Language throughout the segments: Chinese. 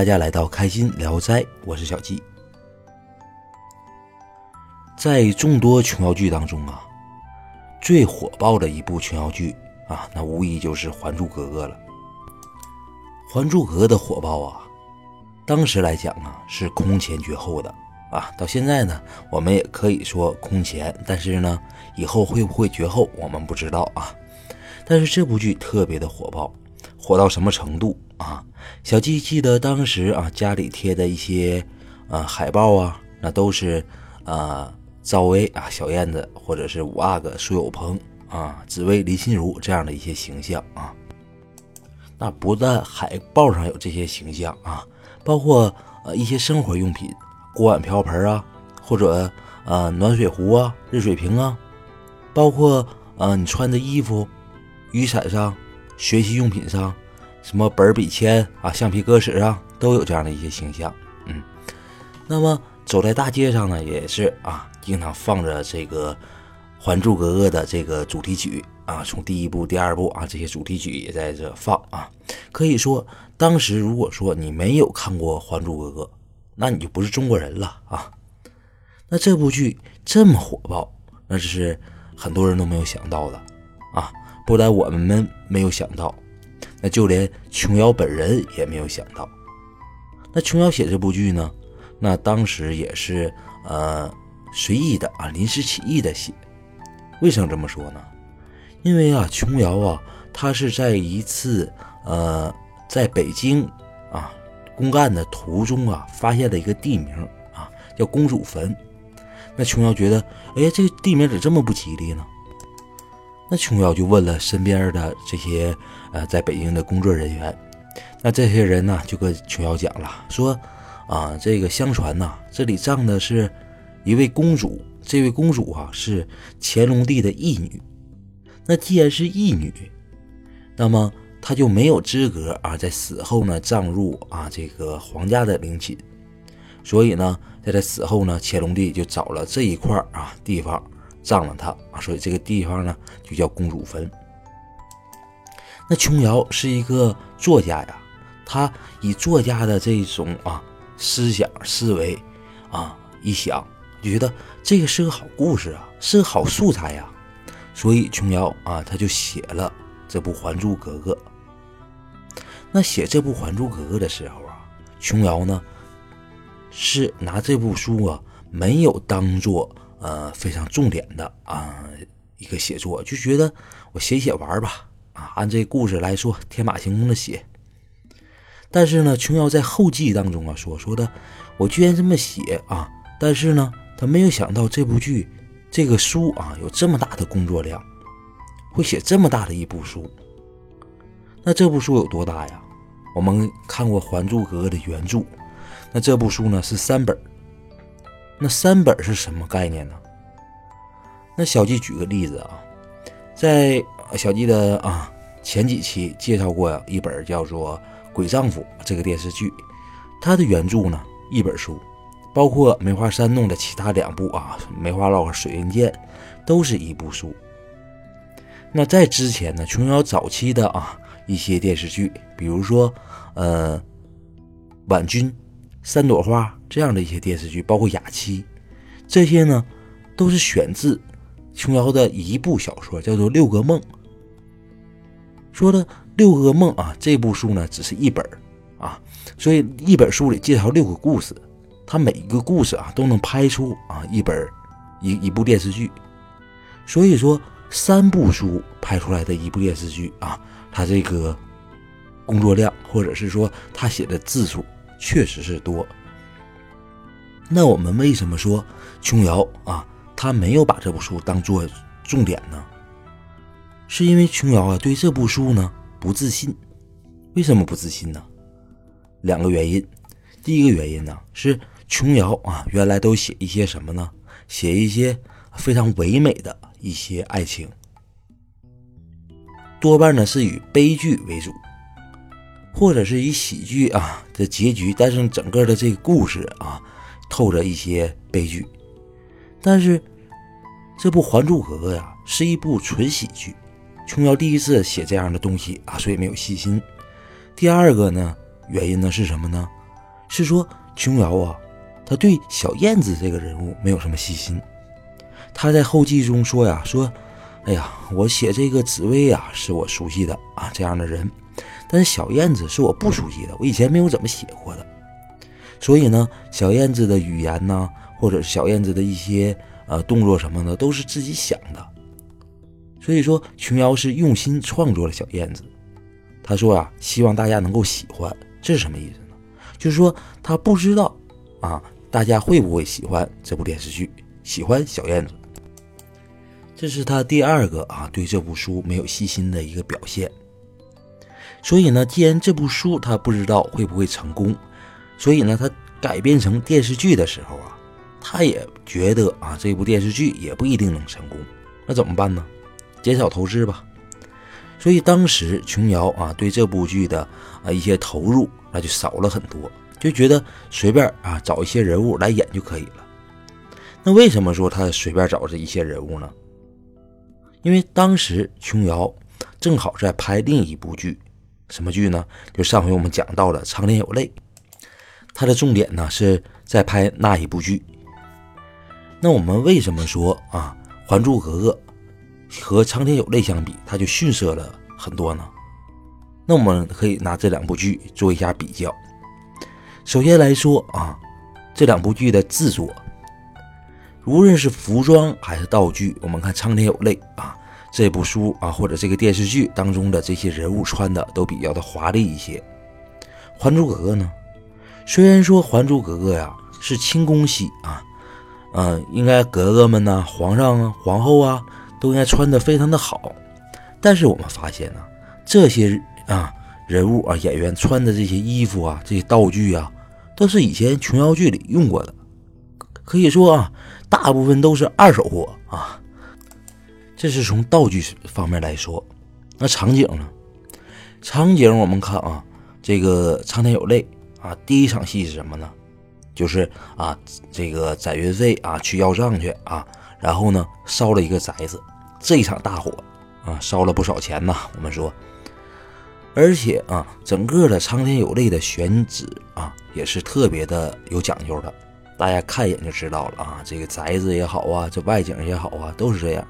大家来到开心聊斋，我是小季。在众多琼瑶剧当中啊，最火爆的一部琼瑶剧啊，那无疑就是《还珠格格》了。《还珠格格》的火爆啊，当时来讲啊是空前绝后的啊，到现在呢，我们也可以说空前，但是呢，以后会不会绝后，我们不知道啊。但是这部剧特别的火爆，火到什么程度啊？小季记得当时啊，家里贴的一些啊海报啊，那都是啊。赵薇啊，小燕子，或者是五阿哥苏有朋啊，紫薇林心如这样的一些形象啊。那不但海报上有这些形象啊，包括呃一些生活用品，锅碗瓢盆啊，或者呃暖水壶啊、热水瓶啊，包括呃你穿的衣服、雨伞上、学习用品上，什么本笔签啊、橡皮、歌尺啊，都有这样的一些形象。嗯，那么走在大街上呢，也是啊。经常放着这个《还珠格格》的这个主题曲啊，从第一部、第二部啊，这些主题曲也在这放啊。可以说，当时如果说你没有看过《还珠格格》，那你就不是中国人了啊。那这部剧这么火爆，那这是很多人都没有想到的啊。不但我们没有想到，那就连琼瑶本人也没有想到。那琼瑶写这部剧呢，那当时也是呃。随意的啊，临时起意的写，为什么这么说呢？因为啊，琼瑶啊，她是在一次呃，在北京啊公干的途中啊，发现了一个地名啊，叫公主坟。那琼瑶觉得，哎，这个地名咋这么不吉利呢？那琼瑶就问了身边的这些呃，在北京的工作人员。那这些人呢，就跟琼瑶讲了，说啊，这个相传呐，这里葬的是。一位公主，这位公主啊是乾隆帝的义女。那既然是义女，那么她就没有资格啊在死后呢葬入啊这个皇家的陵寝。所以呢，在她死后呢，乾隆帝就找了这一块啊地方葬了她啊。所以这个地方呢就叫公主坟。那琼瑶是一个作家呀，她以作家的这种啊思想思维啊一想。就觉得这个是个好故事啊，是个好素材呀，所以琼瑶啊，他就写了这部《还珠格格》。那写这部《还珠格格》的时候啊，琼瑶呢是拿这部书啊，没有当做呃非常重点的啊一个写作，就觉得我写写玩吧啊，按这故事来说，天马行空的写。但是呢，琼瑶在后记当中啊说说的，我居然这么写啊，但是呢。他没有想到这部剧，这个书啊有这么大的工作量，会写这么大的一部书。那这部书有多大呀？我们看过《还珠格格》的原著，那这部书呢是三本。那三本是什么概念呢？那小季举个例子啊，在小季的啊前几期介绍过一本叫做《鬼丈夫》这个电视剧，它的原著呢一本书。包括梅花三弄的其他两部啊，《梅花烙》和《水云剑》，都是一部书。那在之前呢，琼瑶早期的啊一些电视剧，比如说呃《婉君》《三朵花》这样的一些电视剧，包括《雅妻》，这些呢都是选自琼瑶的一部小说，叫做《六个梦》。说的《六个梦》啊，这部书呢只是一本啊，所以一本书里介绍六个故事。它每一个故事啊，都能拍出啊一本一一部电视剧，所以说三部书拍出来的一部电视剧啊，他这个工作量或者是说他写的字数确实是多。那我们为什么说琼瑶啊，他没有把这部书当做重点呢？是因为琼瑶啊对这部书呢不自信。为什么不自信呢？两个原因。第一个原因呢是。琼瑶啊，原来都写一些什么呢？写一些非常唯美的一些爱情，多半呢是以悲剧为主，或者是以喜剧啊的结局。但是整个的这个故事啊，透着一些悲剧。但是这部《还珠格格》呀，是一部纯喜剧。琼瑶第一次写这样的东西啊，所以没有细心。第二个呢，原因呢是什么呢？是说琼瑶啊，他对小燕子这个人物没有什么细心。他在后记中说呀，说，哎呀，我写这个紫薇啊，是我熟悉的啊这样的人，但是小燕子是我不熟悉的，我以前没有怎么写过的。所以呢，小燕子的语言呢，或者小燕子的一些呃动作什么的，都是自己想的。所以说，琼瑶是用心创作了小燕子。他说啊，希望大家能够喜欢，这是什么意思呢？就是说他不知道啊，大家会不会喜欢这部电视剧，喜欢小燕子。这是他第二个啊，对这部书没有细心的一个表现。所以呢，既然这部书他不知道会不会成功。所以呢，他改编成电视剧的时候啊，他也觉得啊，这部电视剧也不一定能成功。那怎么办呢？减少投资吧。所以当时琼瑶啊，对这部剧的啊一些投入那就少了很多，就觉得随便啊找一些人物来演就可以了。那为什么说他随便找这一些人物呢？因为当时琼瑶正好在拍另一部剧，什么剧呢？就上回我们讲到了《苍天有泪》。它的重点呢是在拍那一部剧。那我们为什么说啊，《还珠格格》和《苍天有泪》相比，它就逊色了很多呢？那我们可以拿这两部剧做一下比较。首先来说啊，这两部剧的制作，无论是服装还是道具，我们看《苍天有泪》啊，这部书啊或者这个电视剧当中的这些人物穿的都比较的华丽一些，《还珠格格》呢？虽然说《还珠格格》呀是清宫戏啊，嗯，应该格格们呢、皇上啊、皇后啊都应该穿的非常的好，但是我们发现呢，这些啊人物啊演员穿的这些衣服啊、这些道具啊，都是以前琼瑶剧里用过的，可以说啊，大部分都是二手货啊。这是从道具方面来说，那场景呢？场景我们看啊，这个苍天有泪。啊，第一场戏是什么呢？就是啊，这个载运费啊去要账去啊，然后呢烧了一个宅子，这一场大火啊烧了不少钱呐。我们说，而且啊，整个的苍天有泪的选址啊也是特别的有讲究的，大家看一眼就知道了啊。这个宅子也好啊，这外景也好啊，都是这样。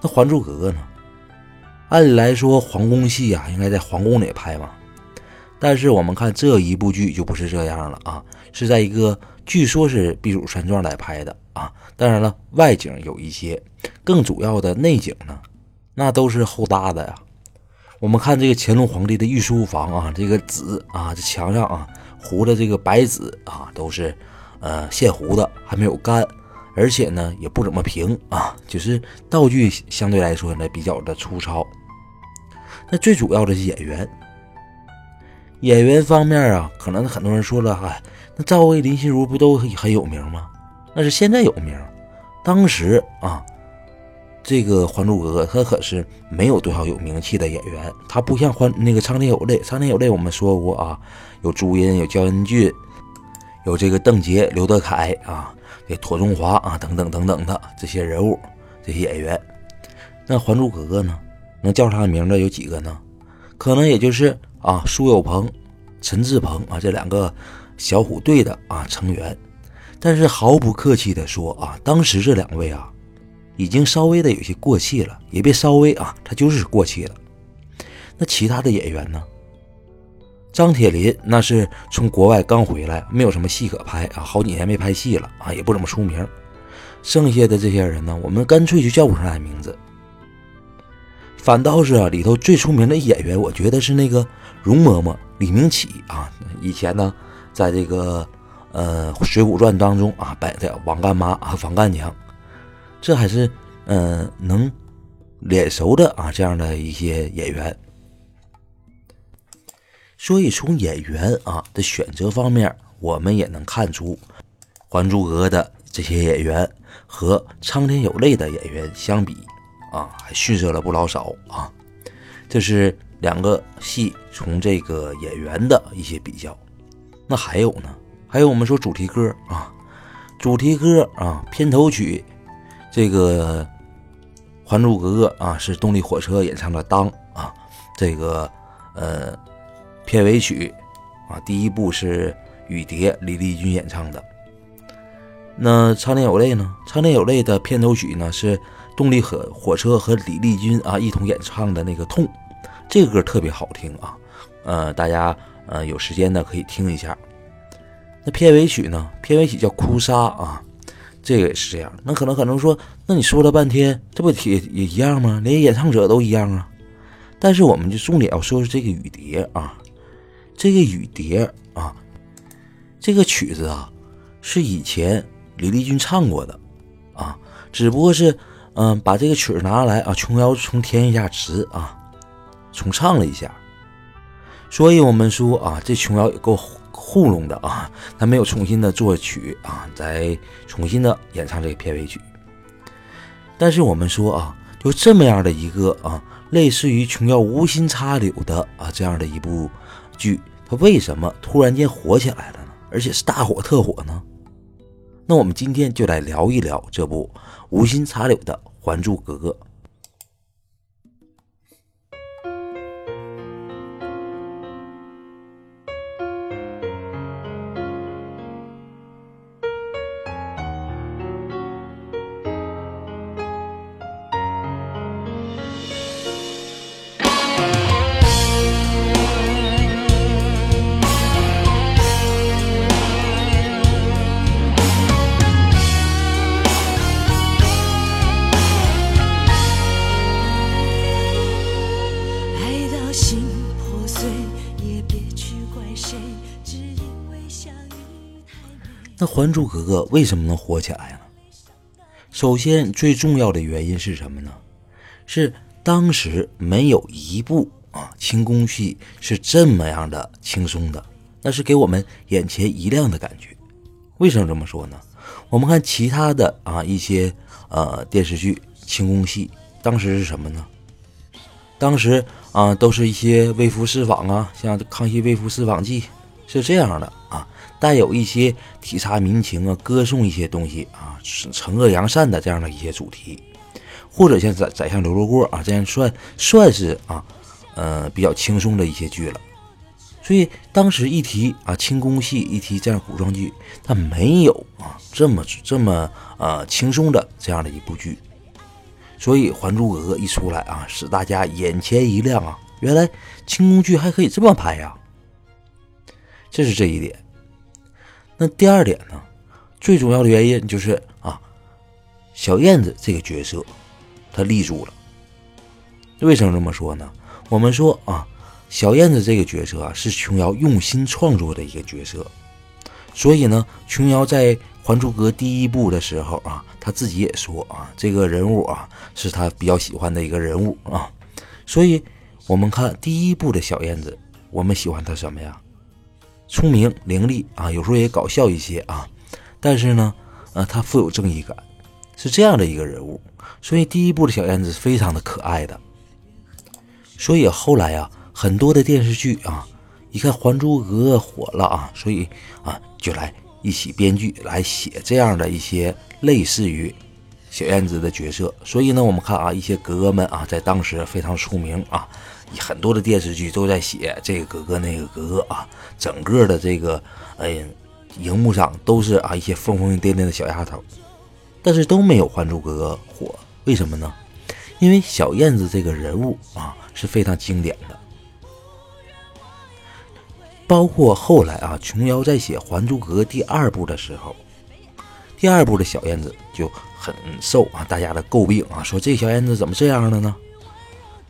那《还珠格格》呢？按理来说，皇宫戏啊应该在皇宫里拍嘛。但是我们看这一部剧就不是这样了啊，是在一个据说是避暑山庄来拍的啊。当然了，外景有一些，更主要的内景呢，那都是后搭的呀。我们看这个乾隆皇帝的御书房啊，这个纸啊，这墙上啊糊的这个白纸啊，都是呃现糊的，还没有干，而且呢也不怎么平啊，就是道具相对来说呢比较的粗糙。那最主要的是演员。演员方面啊，可能很多人说了，哎，那赵薇、林心如不都很有名吗？那是现在有名，当时啊，这个《还珠格格》他可是没有多少有名气的演员，他不像《还那个苍天有泪》，《苍天有泪》我们说过啊，有朱茵、有焦恩俊、有这个邓婕、刘德凯啊，这妥中华啊等等等等的这些人物，这些演员。那《还珠格格》呢，能叫上名的有几个呢？可能也就是。啊，苏有朋、陈志朋啊，这两个小虎队的啊成员，但是毫不客气的说啊，当时这两位啊，已经稍微的有些过气了，也别稍微啊，他就是过气了。那其他的演员呢？张铁林那是从国外刚回来，没有什么戏可拍啊，好几年没拍戏了啊，也不怎么出名。剩下的这些人呢，我们干脆就叫不上来名字。反倒是啊，里头最出名的演员，我觉得是那个容嬷嬷李明启啊。以前呢，在这个呃《水浒传》当中啊，摆的王干妈和王干娘，这还是嗯能脸熟的啊这样的一些演员。所以从演员啊的选择方面，我们也能看出，《还珠格格》的这些演员和《苍天有泪》的演员相比。啊，还逊色了不老少啊！这是两个戏从这个演员的一些比较。那还有呢？还有我们说主题歌啊，主题歌啊，片头曲，这个《还珠格格》啊，是动力火车演唱的《当》啊。这个呃，片尾曲啊，第一部是雨蝶》李丽君演唱的。那《苍天有泪》呢？《苍天有泪》的片头曲呢是动力火火车和李丽君啊一同演唱的那个《痛》，这个歌特别好听啊。呃，大家呃有时间呢可以听一下。那片尾曲呢？片尾曲叫《哭砂》啊，这个也是这样。那可能可能说，那你说了半天，这不也也一样吗？连演唱者都一样啊。但是我们就重点要说说这个雨蝶啊，这个雨蝶啊，这个曲子啊，是以前李丽君唱过的啊，只不过是嗯把这个曲儿拿来啊，琼瑶重填一下词啊，重唱了一下。所以我们说啊，这琼瑶也够糊弄的啊，他没有重新的作曲啊，再重新的演唱这个片尾曲。但是我们说啊，就这么样的一个啊，类似于琼瑶无心插柳的啊这样的一部剧，它为什么突然间火起来了呢？而且是大火特火呢？那我们今天就来聊一聊这部无心插柳的《还珠格格》。还珠格格》为什么能火起来呢？首先，最重要的原因是什么呢？是当时没有一部啊轻功戏是这么样的轻松的，那是给我们眼前一亮的感觉。为什么这么说呢？我们看其他的啊一些呃电视剧轻功戏，当时是什么呢？当时啊都是一些微服私访啊，像《康熙微服私访记》是这样的。带有一些体察民情啊，歌颂一些东西啊，惩恶扬善的这样的一些主题，或者像宰宰相刘罗锅啊，这样算算是啊，呃，比较轻松的一些剧了。所以当时一提啊轻功戏，一提这样古装剧，它没有啊这么这么呃轻松的这样的一部剧。所以《还珠格格》一出来啊，使大家眼前一亮啊，原来轻功剧还可以这么拍呀，这是这一点。那第二点呢，最重要的原因就是啊，小燕子这个角色，她立住了。为什么这么说呢？我们说啊，小燕子这个角色啊，是琼瑶用心创作的一个角色。所以呢，琼瑶在《还珠格格》第一部的时候啊，她自己也说啊，这个人物啊，是她比较喜欢的一个人物啊。所以，我们看第一部的小燕子，我们喜欢她什么呀？聪明伶俐啊，有时候也搞笑一些啊，但是呢，呃，他富有正义感，是这样的一个人物，所以第一部的小燕子非常的可爱的。所以后来啊，很多的电视剧啊，一看《还珠格格》火了啊，所以啊，就来一起编剧来写这样的一些类似于小燕子的角色。所以呢，我们看啊，一些格格们啊，在当时非常出名啊。很多的电视剧都在写这个格格那个格格啊，整个的这个哎，荧幕上都是啊一些疯疯癫癫的小丫头，但是都没有《还珠格格》火。为什么呢？因为小燕子这个人物啊是非常经典的。包括后来啊，琼瑶在写《还珠格格》第二部的时候，第二部的小燕子就很受啊大家的诟病啊，说这小燕子怎么这样了呢？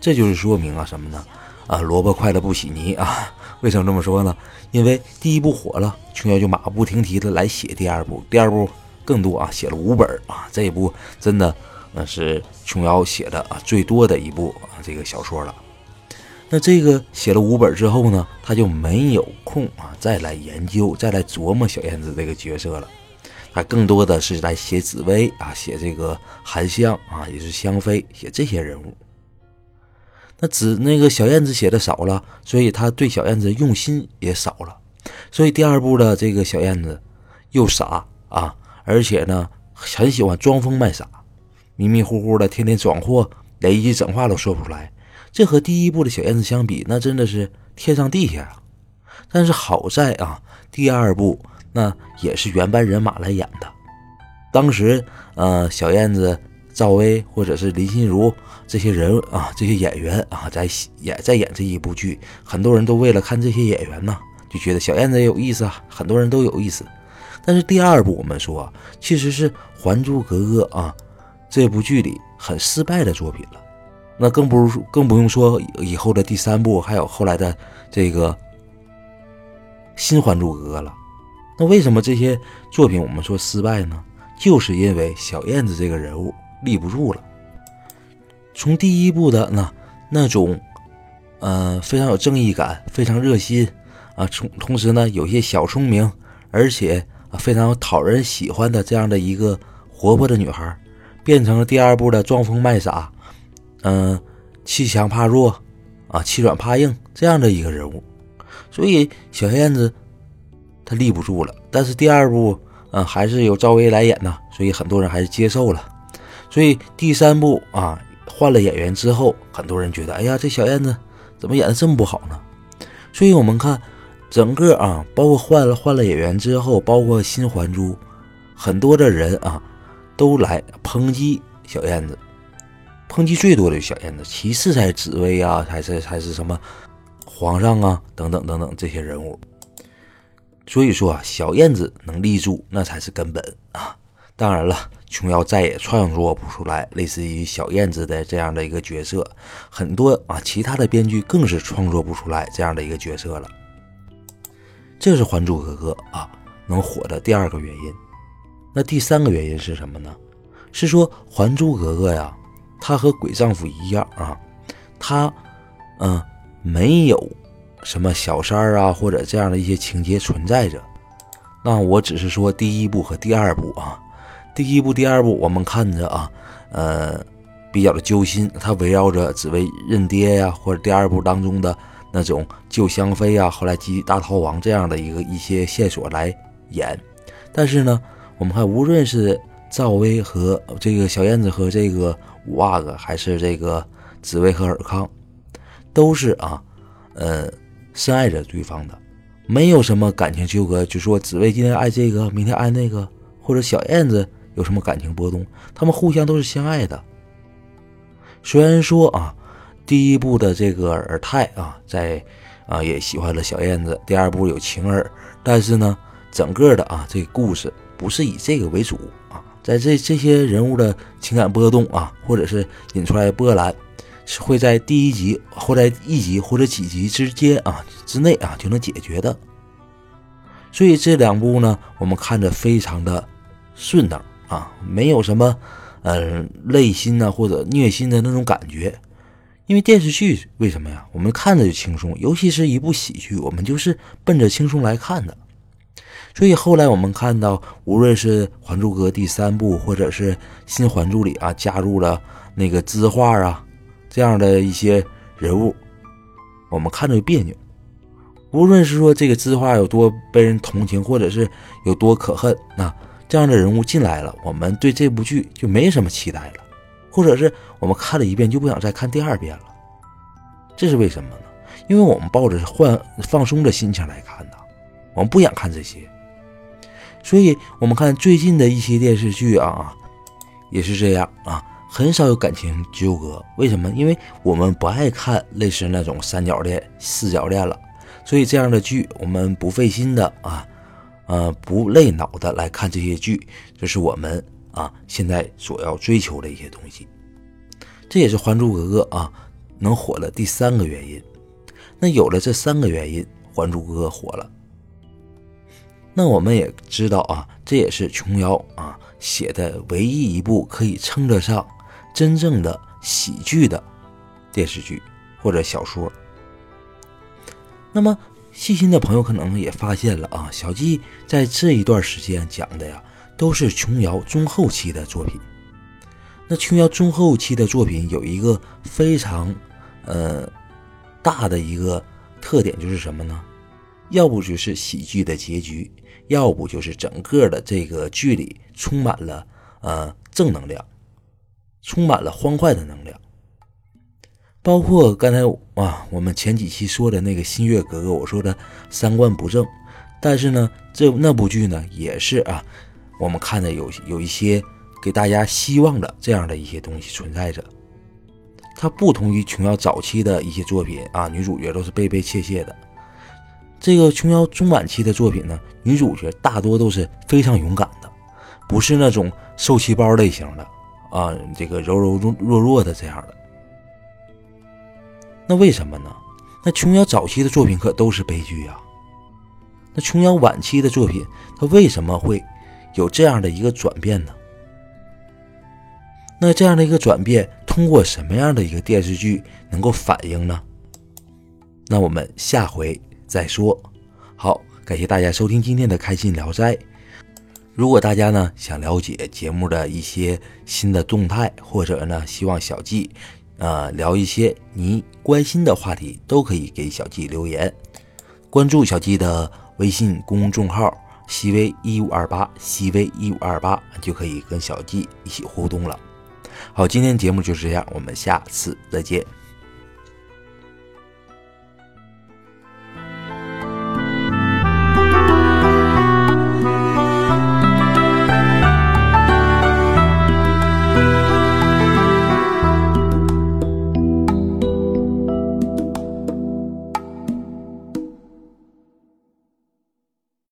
这就是说明啊什么呢？啊，萝卜快了不洗泥啊！为什么这么说呢？因为第一部火了，琼瑶就马不停蹄的来写第二部，第二部更多啊，写了五本啊。这一部真的那是琼瑶写的啊最多的一部啊这个小说了。那这个写了五本之后呢，他就没有空啊再来研究、再来琢磨小燕子这个角色了。他更多的是来写紫薇啊，写这个韩香啊，也是香妃，写这些人物。那只那个小燕子写的少了，所以他对小燕子用心也少了，所以第二部的这个小燕子又傻啊，而且呢很喜欢装疯卖傻，迷迷糊糊的天天装货，连一句整话都说不出来。这和第一部的小燕子相比，那真的是天上地下啊！但是好在啊，第二部那也是原班人马来演的。当时，呃，小燕子、赵薇或者是林心如这些人啊，这些演员啊，在演在演这一部剧，很多人都为了看这些演员呢，就觉得小燕子也有意思啊，很多人都有意思。但是第二部我们说，其实是《还珠格格》啊这部剧里很失败的作品了。那更不如更不用说以后的第三部，还有后来的这个新《还珠格格》了。那为什么这些作品我们说失败呢？就是因为小燕子这个人物立不住了。从第一部的那那种，呃，非常有正义感、非常热心啊，从同时呢有些小聪明，而且啊非常讨人喜欢的这样的一个活泼的女孩，变成了第二部的装疯卖傻。嗯，欺强怕弱，啊，欺软怕硬这样的一个人物，所以小燕子她立不住了。但是第二部，嗯，还是由赵薇来演呢，所以很多人还是接受了。所以第三部啊，换了演员之后，很多人觉得，哎呀，这小燕子怎么演的这么不好呢？所以我们看整个啊，包括换了换了演员之后，包括新还珠，很多的人啊，都来抨击小燕子。抨击最多的小燕子，其次才紫薇啊，还是还是什么皇上啊，等等等等这些人物。所以说啊，小燕子能立住，那才是根本啊。当然了，琼瑶再也创作不出来类似于小燕子的这样的一个角色，很多啊，其他的编剧更是创作不出来这样的一个角色了。这是《还珠格格》啊能火的第二个原因。那第三个原因是什么呢？是说《还珠格格》呀。她和鬼丈夫一样啊，她，嗯，没有什么小三儿啊或者这样的一些情节存在着。那我只是说第一部和第二部啊，第一部、第二部我们看着啊，呃，比较的揪心。他围绕着紫薇认爹呀，或者第二部当中的那种救香妃啊，后来击大逃亡这样的一个一些线索来演。但是呢，我们看无论是赵薇和这个小燕子和这个。五阿哥还是这个紫薇和尔康，都是啊，呃，深爱着对方的，没有什么感情纠葛。就说紫薇今天爱这个，明天爱那个，或者小燕子有什么感情波动，他们互相都是相爱的。虽然说啊，第一部的这个尔泰啊，在啊也喜欢了小燕子，第二部有晴儿，但是呢，整个的啊这个故事不是以这个为主啊。在这这些人物的情感波动啊，或者是引出来波澜，是会在第一集或在一集或者几集之间啊之内啊就能解决的。所以这两部呢，我们看着非常的顺当啊，没有什么嗯累心呐或者虐心的那种感觉。因为电视剧为什么呀？我们看着就轻松，尤其是一部喜剧，我们就是奔着轻松来看的。所以后来我们看到，无论是《还珠格》第三部，或者是《新还珠》里啊，加入了那个字画啊这样的一些人物，我们看着就别扭。无论是说这个字画有多被人同情，或者是有多可恨，那这样的人物进来了，我们对这部剧就没什么期待了，或者是我们看了一遍就不想再看第二遍了。这是为什么呢？因为我们抱着换放松的心情来看的，我们不想看这些。所以，我们看最近的一些电视剧啊，也是这样啊，很少有感情纠葛。为什么？因为我们不爱看类似那种三角恋、四角恋了。所以这样的剧，我们不费心的啊，呃，不累脑的来看这些剧，这是我们啊现在所要追求的一些东西。这也是《还珠格格》啊能火的第三个原因。那有了这三个原因，《还珠格格》火了。那我们也知道啊，这也是琼瑶啊写的唯一一部可以称得上真正的喜剧的电视剧或者小说。那么细心的朋友可能也发现了啊，小季在这一段时间讲的呀，都是琼瑶中后期的作品。那琼瑶中后期的作品有一个非常呃大的一个特点，就是什么呢？要不就是喜剧的结局。要不就是整个的这个剧里充满了呃正能量，充满了欢快的能量。包括刚才啊，我们前几期说的那个新月格格，我说的三观不正，但是呢，这那部剧呢也是啊，我们看的有有一些给大家希望的这样的一些东西存在着。它不同于琼瑶早期的一些作品啊，女主角都是悲悲切切的。这个琼瑶中晚期的作品呢，女主角大多都是非常勇敢的，不是那种受气包类型的啊，这个柔柔弱弱弱的这样的。那为什么呢？那琼瑶早期的作品可都是悲剧啊。那琼瑶晚期的作品，它为什么会有这样的一个转变呢？那这样的一个转变，通过什么样的一个电视剧能够反映呢？那我们下回再说。好，感谢大家收听今天的《开心聊斋》。如果大家呢想了解节目的一些新的动态，或者呢希望小季。呃，聊一些你关心的话题，都可以给小季留言，关注小季的微信公众号“西微一五二八”，西微一五二八就可以跟小季一起互动了。好，今天节目就是这样，我们下次再见。